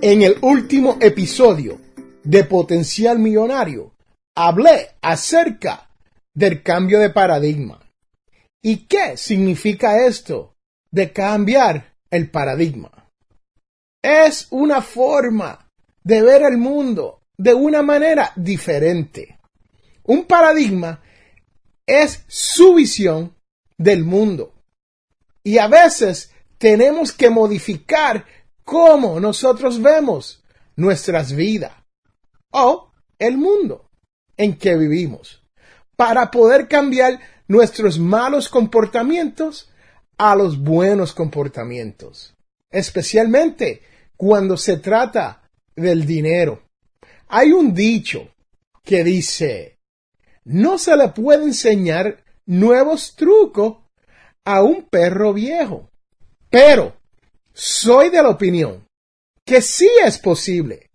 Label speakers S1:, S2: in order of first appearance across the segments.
S1: En el último episodio de Potencial Millonario hablé acerca del cambio de paradigma. ¿Y qué significa esto de cambiar el paradigma? Es una forma de ver el mundo de una manera diferente. Un paradigma es su visión del mundo. Y a veces tenemos que modificar cómo nosotros vemos nuestras vidas o el mundo en que vivimos para poder cambiar nuestros malos comportamientos a los buenos comportamientos, especialmente cuando se trata del dinero. Hay un dicho que dice, no se le puede enseñar nuevos trucos a un perro viejo. Pero soy de la opinión que sí es posible.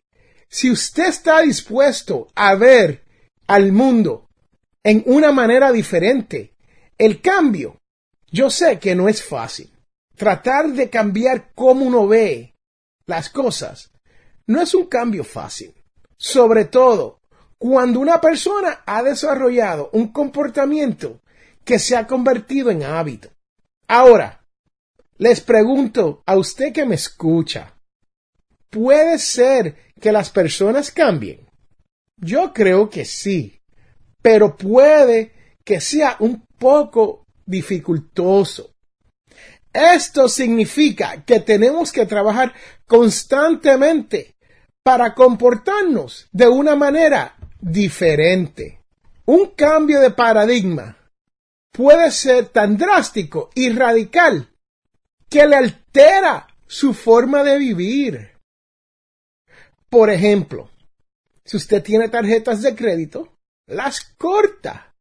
S1: Si usted está dispuesto a ver al mundo en una manera diferente, el cambio, yo sé que no es fácil. Tratar de cambiar cómo uno ve las cosas no es un cambio fácil. Sobre todo cuando una persona ha desarrollado un comportamiento que se ha convertido en hábito. Ahora, les pregunto a usted que me escucha, ¿puede ser que las personas cambien? Yo creo que sí, pero puede que sea un poco dificultoso. Esto significa que tenemos que trabajar constantemente para comportarnos de una manera diferente. Un cambio de paradigma puede ser tan drástico y radical que le altera su forma de vivir. Por ejemplo, si usted tiene tarjetas de crédito, las corta.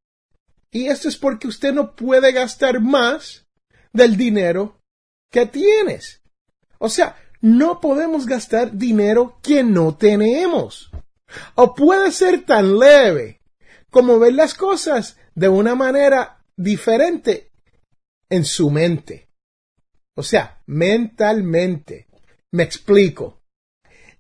S1: Y esto es porque usted no puede gastar más del dinero que tienes. O sea, no podemos gastar dinero que no tenemos. O puede ser tan leve como ver las cosas de una manera diferente en su mente. O sea, mentalmente. Me explico.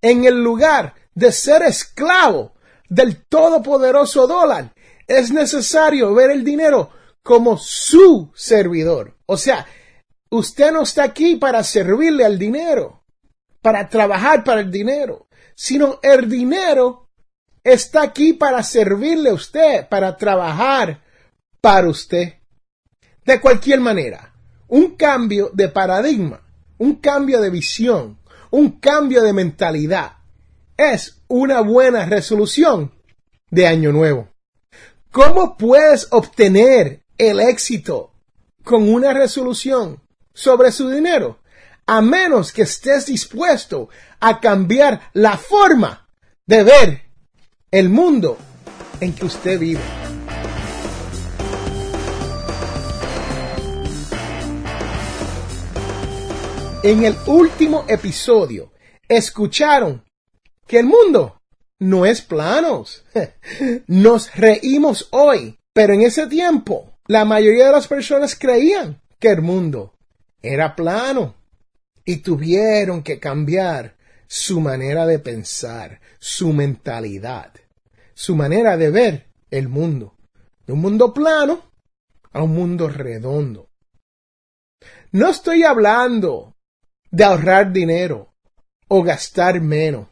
S1: En el lugar de ser esclavo del todopoderoso dólar, es necesario ver el dinero como su servidor. O sea, usted no está aquí para servirle al dinero, para trabajar para el dinero, sino el dinero está aquí para servirle a usted, para trabajar para usted. De cualquier manera, un cambio de paradigma, un cambio de visión, un cambio de mentalidad es una buena resolución de año nuevo. ¿Cómo puedes obtener el éxito con una resolución sobre su dinero? A menos que estés dispuesto a cambiar la forma de ver el mundo en que usted vive. En el último episodio escucharon que el mundo no es plano. Nos reímos hoy, pero en ese tiempo la mayoría de las personas creían que el mundo era plano y tuvieron que cambiar su manera de pensar, su mentalidad su manera de ver el mundo, de un mundo plano a un mundo redondo. No estoy hablando de ahorrar dinero o gastar menos.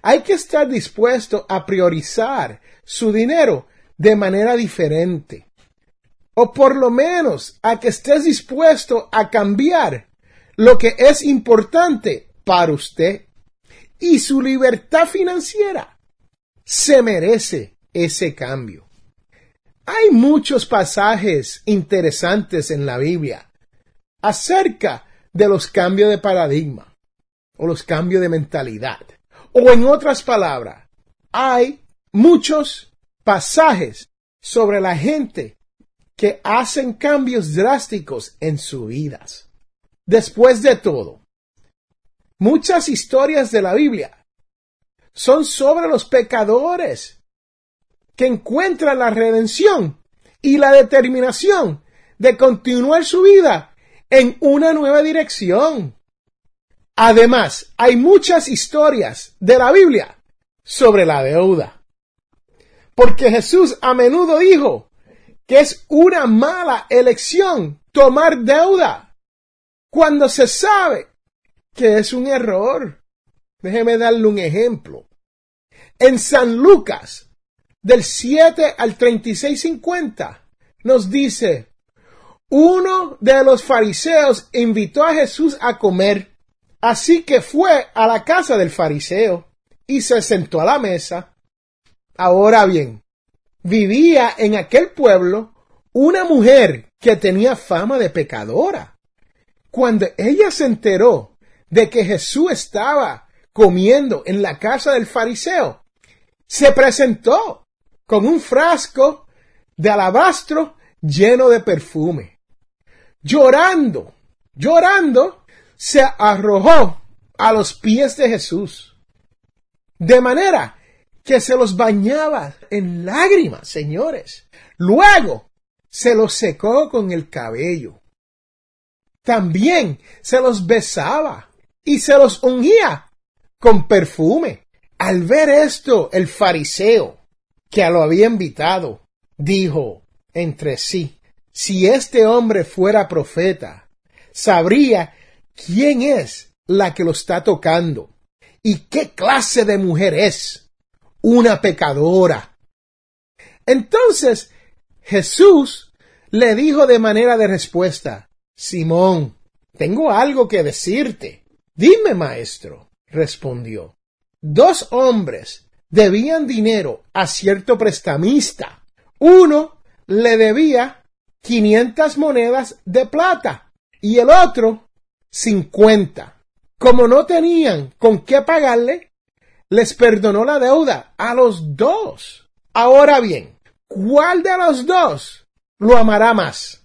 S1: Hay que estar dispuesto a priorizar su dinero de manera diferente. O por lo menos a que estés dispuesto a cambiar lo que es importante para usted. Y su libertad financiera se merece ese cambio. Hay muchos pasajes interesantes en la Biblia acerca de los cambios de paradigma o los cambios de mentalidad. O en otras palabras, hay muchos pasajes sobre la gente que hacen cambios drásticos en sus vidas. Después de todo, muchas historias de la Biblia son sobre los pecadores que encuentran la redención y la determinación de continuar su vida en una nueva dirección. Además, hay muchas historias de la Biblia sobre la deuda. Porque Jesús a menudo dijo que es una mala elección tomar deuda cuando se sabe que es un error. Déjeme darle un ejemplo. En San Lucas, del 7 al 36.50, nos dice, uno de los fariseos invitó a Jesús a comer Así que fue a la casa del fariseo y se sentó a la mesa. Ahora bien, vivía en aquel pueblo una mujer que tenía fama de pecadora. Cuando ella se enteró de que Jesús estaba comiendo en la casa del fariseo, se presentó con un frasco de alabastro lleno de perfume. Llorando, llorando, se arrojó a los pies de Jesús, de manera que se los bañaba en lágrimas, señores. Luego se los secó con el cabello. También se los besaba y se los ungía con perfume. Al ver esto, el fariseo, que lo había invitado, dijo entre sí, si este hombre fuera profeta, sabría quién es la que lo está tocando y qué clase de mujer es. Una pecadora. Entonces Jesús le dijo de manera de respuesta, Simón, tengo algo que decirte. Dime, maestro, respondió. Dos hombres debían dinero a cierto prestamista. Uno le debía quinientas monedas de plata y el otro 50. Como no tenían con qué pagarle, les perdonó la deuda a los dos. Ahora bien, ¿cuál de los dos lo amará más?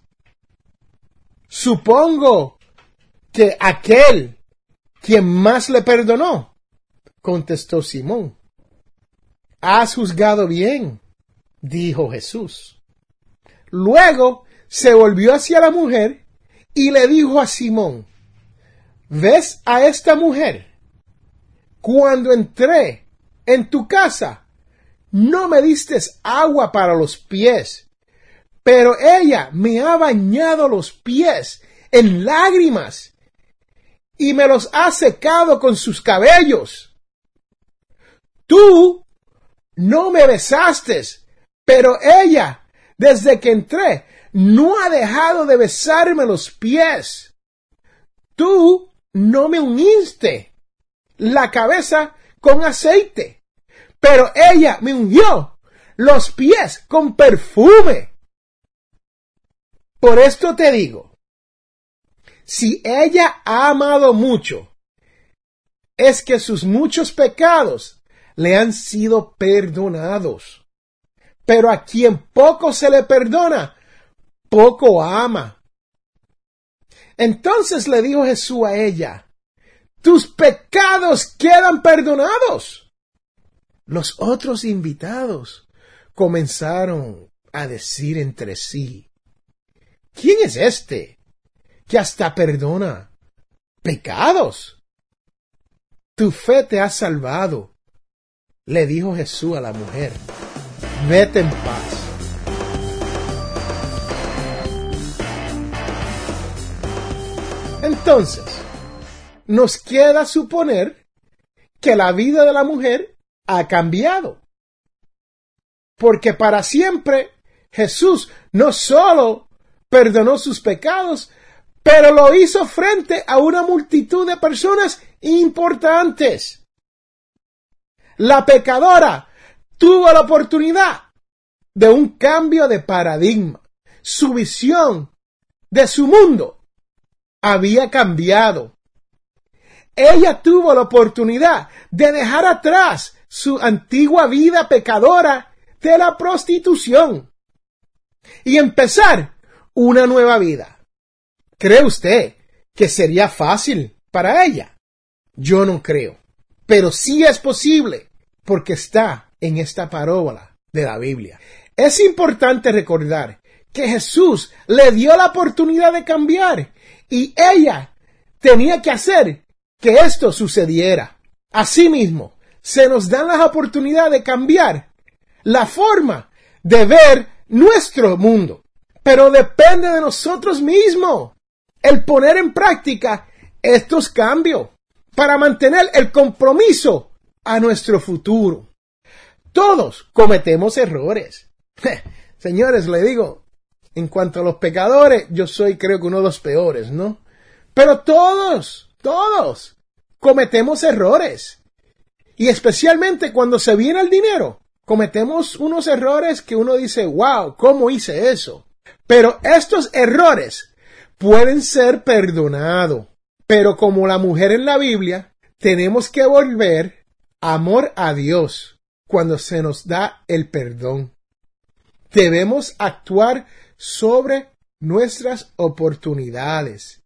S1: Supongo que aquel quien más le perdonó, contestó Simón. Has juzgado bien, dijo Jesús. Luego se volvió hacia la mujer y le dijo a Simón, ¿Ves a esta mujer? Cuando entré en tu casa, no me diste agua para los pies, pero ella me ha bañado los pies en lágrimas y me los ha secado con sus cabellos. Tú no me besaste, pero ella, desde que entré, no ha dejado de besarme los pies. Tú no me uniste la cabeza con aceite, pero ella me ungió los pies con perfume. Por esto te digo, si ella ha amado mucho, es que sus muchos pecados le han sido perdonados. Pero a quien poco se le perdona, poco ama. Entonces le dijo Jesús a ella, tus pecados quedan perdonados. Los otros invitados comenzaron a decir entre sí, ¿quién es este que hasta perdona pecados? Tu fe te ha salvado, le dijo Jesús a la mujer, vete en paz. Entonces, nos queda suponer que la vida de la mujer ha cambiado. Porque para siempre Jesús no solo perdonó sus pecados, pero lo hizo frente a una multitud de personas importantes. La pecadora tuvo la oportunidad de un cambio de paradigma. Su visión de su mundo había cambiado. Ella tuvo la oportunidad de dejar atrás su antigua vida pecadora de la prostitución y empezar una nueva vida. ¿Cree usted que sería fácil para ella? Yo no creo. Pero sí es posible porque está en esta parábola de la Biblia. Es importante recordar que Jesús le dio la oportunidad de cambiar y ella tenía que hacer que esto sucediera. Asimismo, se nos dan las oportunidades de cambiar la forma de ver nuestro mundo. Pero depende de nosotros mismos el poner en práctica estos cambios para mantener el compromiso a nuestro futuro. Todos cometemos errores. Señores, le digo, en cuanto a los pecadores, yo soy creo que uno de los peores, ¿no? Pero todos, todos cometemos errores. Y especialmente cuando se viene el dinero, cometemos unos errores que uno dice, wow, ¿cómo hice eso? Pero estos errores pueden ser perdonados. Pero como la mujer en la Biblia, tenemos que volver amor a Dios cuando se nos da el perdón. Debemos actuar sobre nuestras oportunidades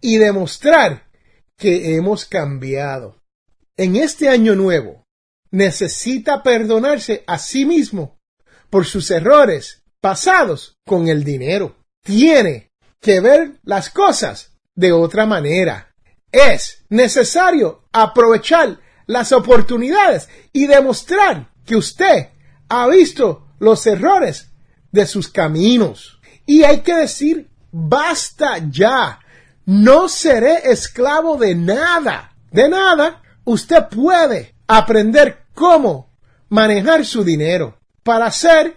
S1: y demostrar que hemos cambiado. En este año nuevo, necesita perdonarse a sí mismo por sus errores pasados con el dinero. Tiene que ver las cosas de otra manera. Es necesario aprovechar las oportunidades y demostrar que usted ha visto los errores de sus caminos. Y hay que decir, basta ya. No seré esclavo de nada. De nada. Usted puede aprender cómo manejar su dinero para hacer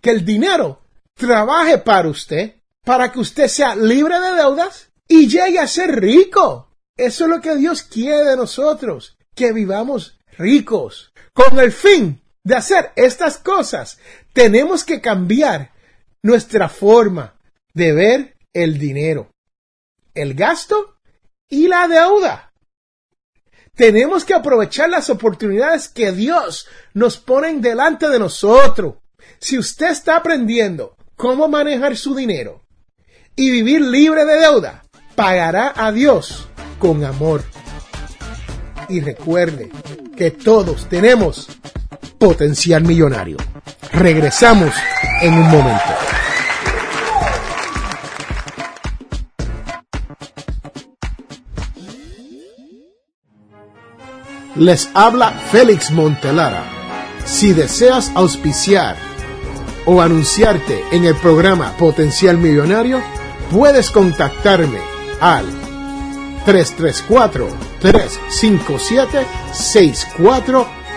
S1: que el dinero trabaje para usted, para que usted sea libre de deudas y llegue a ser rico. Eso es lo que Dios quiere de nosotros, que vivamos ricos. Con el fin de hacer estas cosas, tenemos que cambiar nuestra forma de ver el dinero, el gasto y la deuda. Tenemos que aprovechar las oportunidades que Dios nos pone delante de nosotros. Si usted está aprendiendo cómo manejar su dinero y vivir libre de deuda, pagará a Dios con amor. Y recuerde que todos tenemos potencial millonario. Regresamos en un momento. Les habla Félix Montelara. Si deseas auspiciar o anunciarte en el programa Potencial Millonario, puedes contactarme al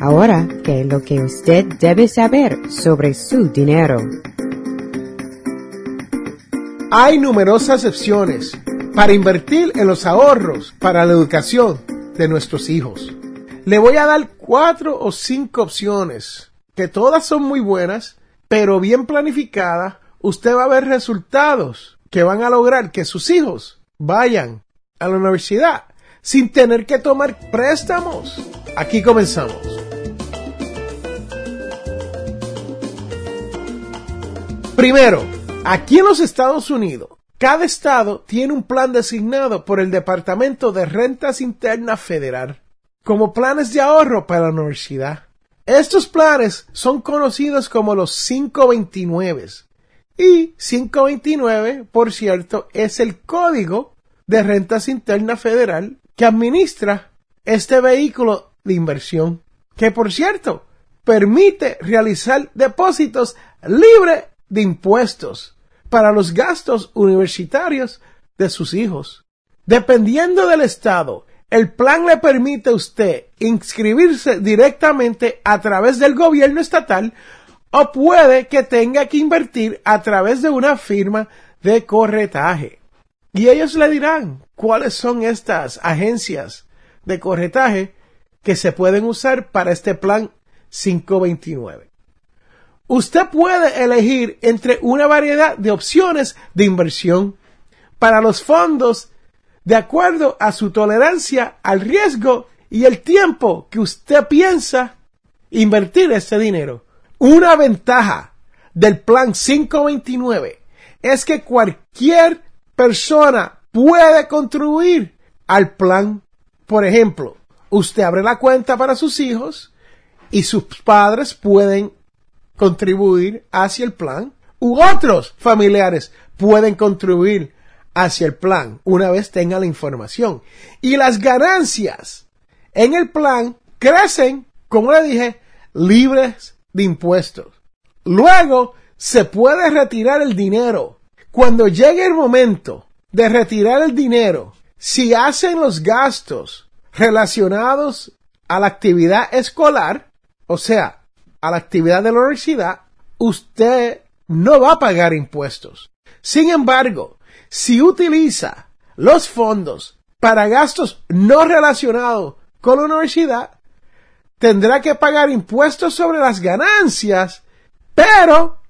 S2: Ahora, ¿qué es lo que usted debe saber sobre su dinero?
S1: Hay numerosas opciones para invertir en los ahorros para la educación de nuestros hijos. Le voy a dar cuatro o cinco opciones que todas son muy buenas, pero bien planificadas usted va a ver resultados que van a lograr que sus hijos vayan a la universidad sin tener que tomar préstamos. Aquí comenzamos. Primero, aquí en los Estados Unidos, cada estado tiene un plan designado por el Departamento de Rentas Internas Federal como planes de ahorro para la universidad. Estos planes son conocidos como los 529 y 529, por cierto, es el código de rentas internas federal que administra este vehículo de inversión, que por cierto permite realizar depósitos libres de impuestos para los gastos universitarios de sus hijos. Dependiendo del estado, el plan le permite a usted inscribirse directamente a través del gobierno estatal o puede que tenga que invertir a través de una firma de corretaje. Y ellos le dirán cuáles son estas agencias de corretaje que se pueden usar para este plan 529. Usted puede elegir entre una variedad de opciones de inversión para los fondos de acuerdo a su tolerancia al riesgo y el tiempo que usted piensa invertir ese dinero. Una ventaja del plan 529 es que cualquier persona puede contribuir al plan. Por ejemplo, usted abre la cuenta para sus hijos y sus padres pueden contribuir hacia el plan u otros familiares pueden contribuir hacia el plan una vez tenga la información. Y las ganancias en el plan crecen, como le dije, libres de impuestos. Luego se puede retirar el dinero. Cuando llegue el momento de retirar el dinero, si hacen los gastos relacionados a la actividad escolar, o sea, a la actividad de la universidad, usted no va a pagar impuestos. Sin embargo, si utiliza los fondos para gastos no relacionados con la universidad, tendrá que pagar impuestos sobre las ganancias, pero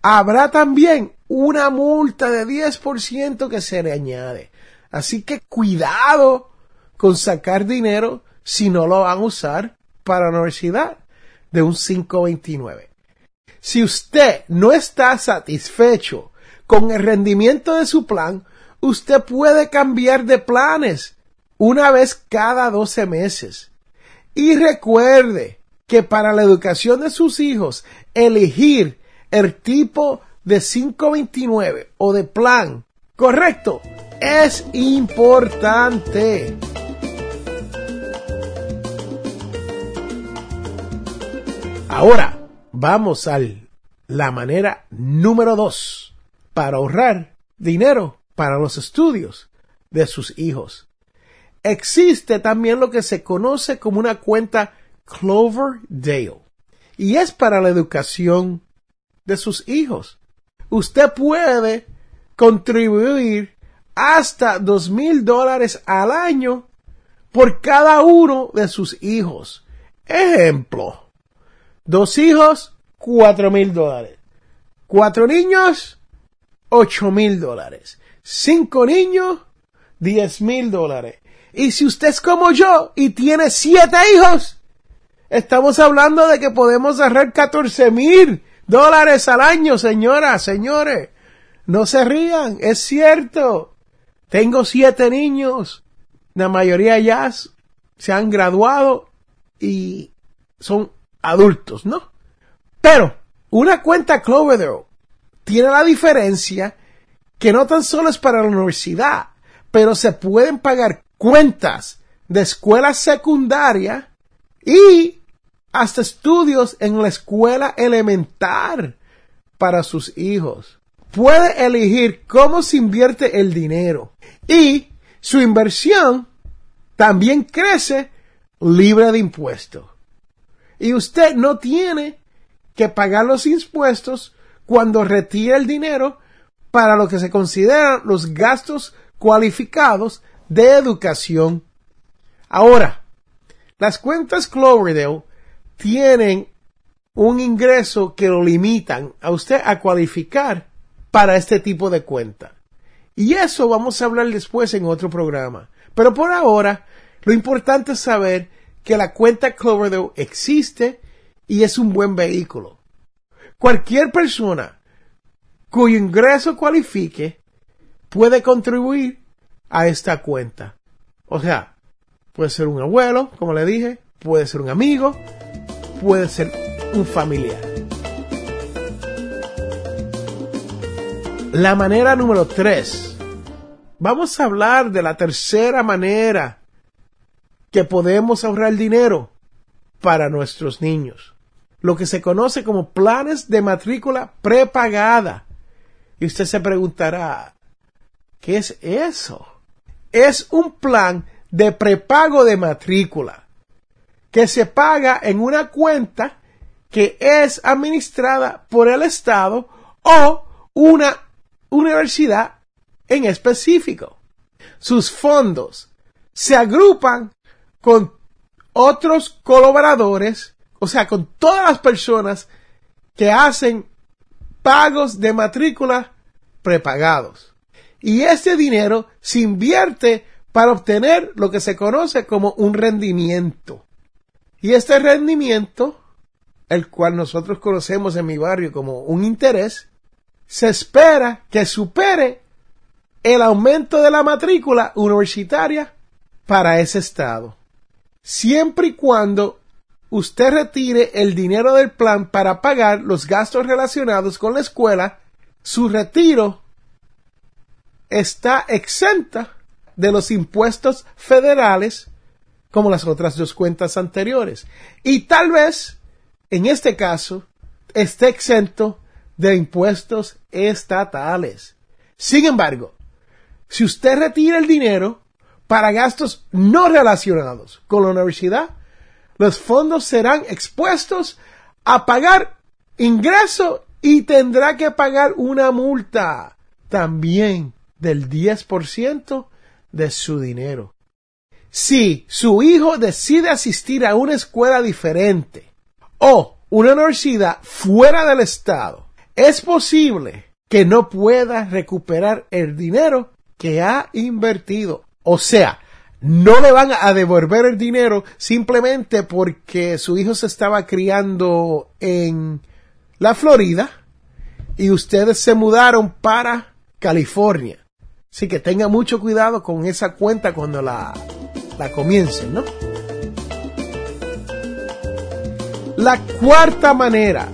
S1: habrá también una multa de 10% que se le añade. Así que cuidado con sacar dinero si no lo van a usar para la universidad de un 529. Si usted no está satisfecho con el rendimiento de su plan, usted puede cambiar de planes una vez cada 12 meses. Y recuerde que para la educación de sus hijos, elegir el tipo de 529 o de plan correcto es importante. Ahora vamos a la manera número 2 para ahorrar dinero para los estudios de sus hijos. Existe también lo que se conoce como una cuenta Cloverdale y es para la educación de sus hijos. Usted puede contribuir hasta dos mil dólares al año por cada uno de sus hijos. Ejemplo, dos hijos, cuatro mil dólares. Cuatro niños, ocho mil dólares. Cinco niños, diez mil dólares. Y si usted es como yo y tiene siete hijos, estamos hablando de que podemos ahorrar 14 mil dólares al año, señoras, señores. No se rían, es cierto. Tengo siete niños. La mayoría ya se han graduado y son adultos, ¿no? Pero una cuenta Cloverdale tiene la diferencia que no tan solo es para la universidad, pero se pueden pagar cuentas de escuela secundaria y hasta estudios en la escuela elemental para sus hijos. Puede elegir cómo se invierte el dinero y su inversión también crece libre de impuestos. Y usted no tiene que pagar los impuestos cuando retire el dinero para lo que se consideran los gastos cualificados de educación. Ahora, las cuentas Cloverdale tienen un ingreso que lo limitan a usted a cualificar para este tipo de cuenta. Y eso vamos a hablar después en otro programa. Pero por ahora, lo importante es saber que la cuenta Cloverdale existe y es un buen vehículo. Cualquier persona cuyo ingreso cualifique puede contribuir a esta cuenta. O sea, puede ser un abuelo, como le dije, puede ser un amigo, puede ser un familiar. La manera número 3. Vamos a hablar de la tercera manera que podemos ahorrar dinero para nuestros niños. Lo que se conoce como planes de matrícula prepagada. Y usted se preguntará, ¿qué es eso? Es un plan de prepago de matrícula que se paga en una cuenta que es administrada por el Estado o una universidad en específico. Sus fondos se agrupan con otros colaboradores, o sea, con todas las personas que hacen pagos de matrícula prepagados. Y este dinero se invierte para obtener lo que se conoce como un rendimiento. Y este rendimiento, el cual nosotros conocemos en mi barrio como un interés, se espera que supere el aumento de la matrícula universitaria para ese estado siempre y cuando usted retire el dinero del plan para pagar los gastos relacionados con la escuela, su retiro está exenta de los impuestos federales como las otras dos cuentas anteriores. Y tal vez, en este caso, esté exento de impuestos estatales. Sin embargo, si usted retira el dinero para gastos no relacionados con la universidad, los fondos serán expuestos a pagar ingreso y tendrá que pagar una multa también del 10% de su dinero. Si su hijo decide asistir a una escuela diferente o una universidad fuera del estado, es posible que no pueda recuperar el dinero que ha invertido o sea, no le van a devolver el dinero simplemente porque su hijo se estaba criando en la Florida y ustedes se mudaron para California. Así que tenga mucho cuidado con esa cuenta cuando la, la comiencen, ¿no? La cuarta manera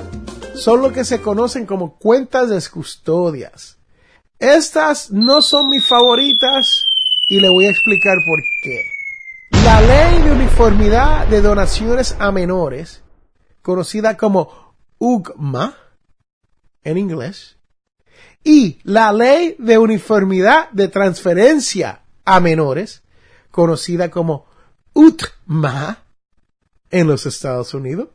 S1: son lo que se conocen como cuentas de custodias. Estas no son mis favoritas y le voy a explicar por qué. La ley de uniformidad de donaciones a menores, conocida como UGMA en inglés, y la ley de uniformidad de transferencia a menores, conocida como UTMA en los Estados Unidos,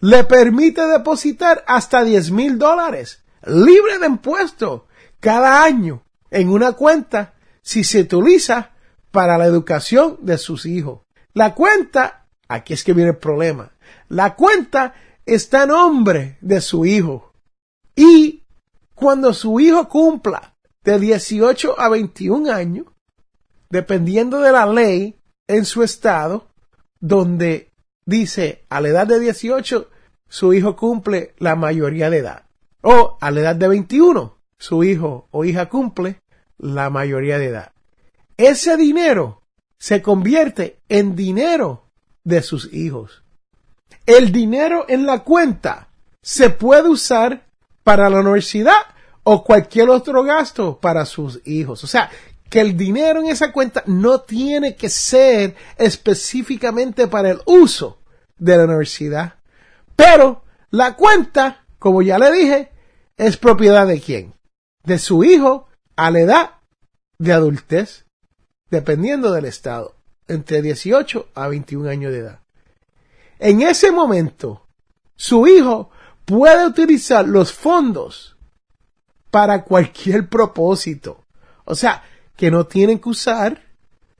S1: le permite depositar hasta 10 mil dólares libre de impuesto cada año en una cuenta si se utiliza para la educación de sus hijos. La cuenta, aquí es que viene el problema, la cuenta está en nombre de su hijo. Y cuando su hijo cumpla de 18 a 21 años, dependiendo de la ley en su estado, donde dice a la edad de 18 su hijo cumple la mayoría de edad. O a la edad de 21 su hijo o hija cumple la mayoría de edad. Ese dinero se convierte en dinero de sus hijos. El dinero en la cuenta se puede usar para la universidad o cualquier otro gasto para sus hijos. O sea, que el dinero en esa cuenta no tiene que ser específicamente para el uso de la universidad. Pero la cuenta, como ya le dije, es propiedad de quién? De su hijo a la edad de adultez, dependiendo del estado, entre 18 a 21 años de edad. En ese momento, su hijo puede utilizar los fondos para cualquier propósito. O sea, que no tienen que usar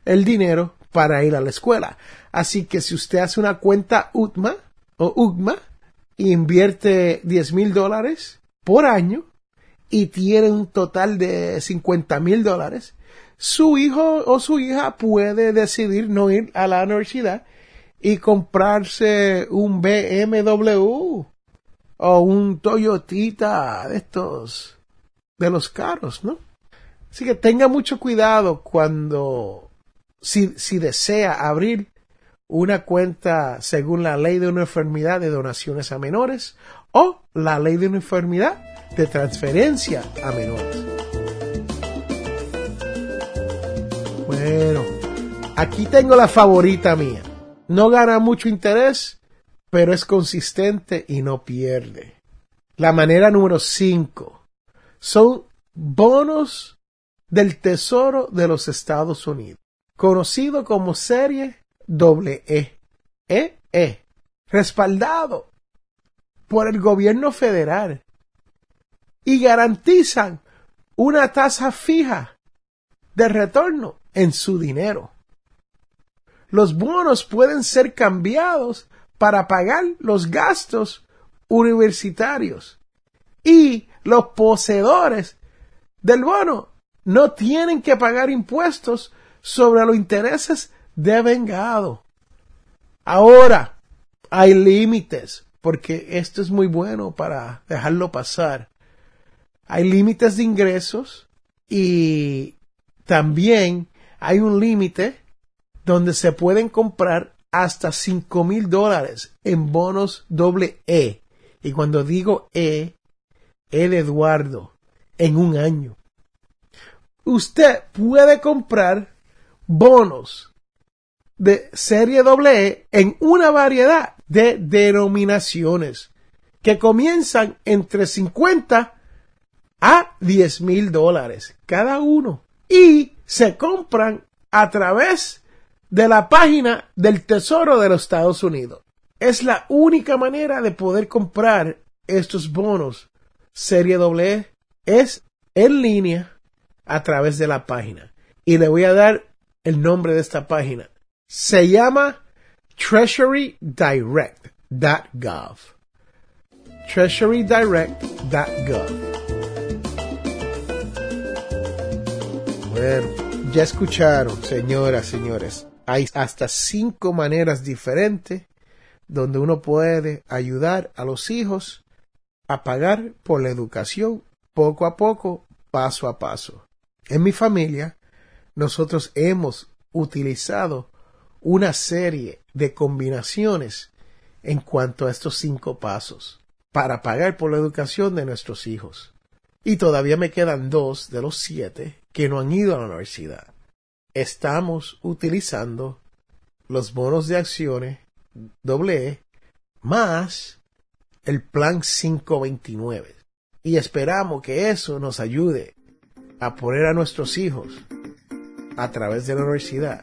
S1: el dinero para ir a la escuela. Así que si usted hace una cuenta UTMA o UGMA y invierte 10 mil dólares por año, y tiene un total de 50 mil dólares, su hijo o su hija puede decidir no ir a la universidad y comprarse un BMW o un Toyotita de estos de los caros, ¿no? Así que tenga mucho cuidado cuando si, si desea abrir una cuenta según la ley de una enfermedad de donaciones a menores o la ley de una enfermedad de transferencia a menores. Bueno, aquí tengo la favorita mía. No gana mucho interés, pero es consistente y no pierde. La manera número 5 son bonos del Tesoro de los Estados Unidos, conocido como serie E. E, e respaldado por el gobierno federal y garantizan una tasa fija de retorno en su dinero. Los bonos pueden ser cambiados para pagar los gastos universitarios y los poseedores del bono no tienen que pagar impuestos sobre los intereses de vengado. Ahora, hay límites, porque esto es muy bueno para dejarlo pasar. Hay límites de ingresos y también hay un límite donde se pueden comprar hasta cinco mil dólares en bonos doble E. Y cuando digo E, E de Eduardo, en un año. Usted puede comprar bonos de serie E en una variedad de denominaciones que comienzan entre 50 a 10 mil dólares cada uno y se compran a través de la página del Tesoro de los Estados Unidos. Es la única manera de poder comprar estos bonos serie E es en línea a través de la página. Y le voy a dar el nombre de esta página. Se llama treasurydirect.gov. treasurydirect.gov. Bueno, ya escucharon, señoras, señores. Hay hasta cinco maneras diferentes donde uno puede ayudar a los hijos a pagar por la educación poco a poco, paso a paso. En mi familia, nosotros hemos utilizado una serie de combinaciones en cuanto a estos cinco pasos para pagar por la educación de nuestros hijos. Y todavía me quedan dos de los siete que no han ido a la universidad. Estamos utilizando los bonos de acciones doble E más el plan 529. Y esperamos que eso nos ayude a poner a nuestros hijos a través de la universidad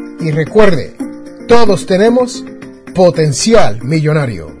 S1: y recuerde, todos tenemos potencial millonario.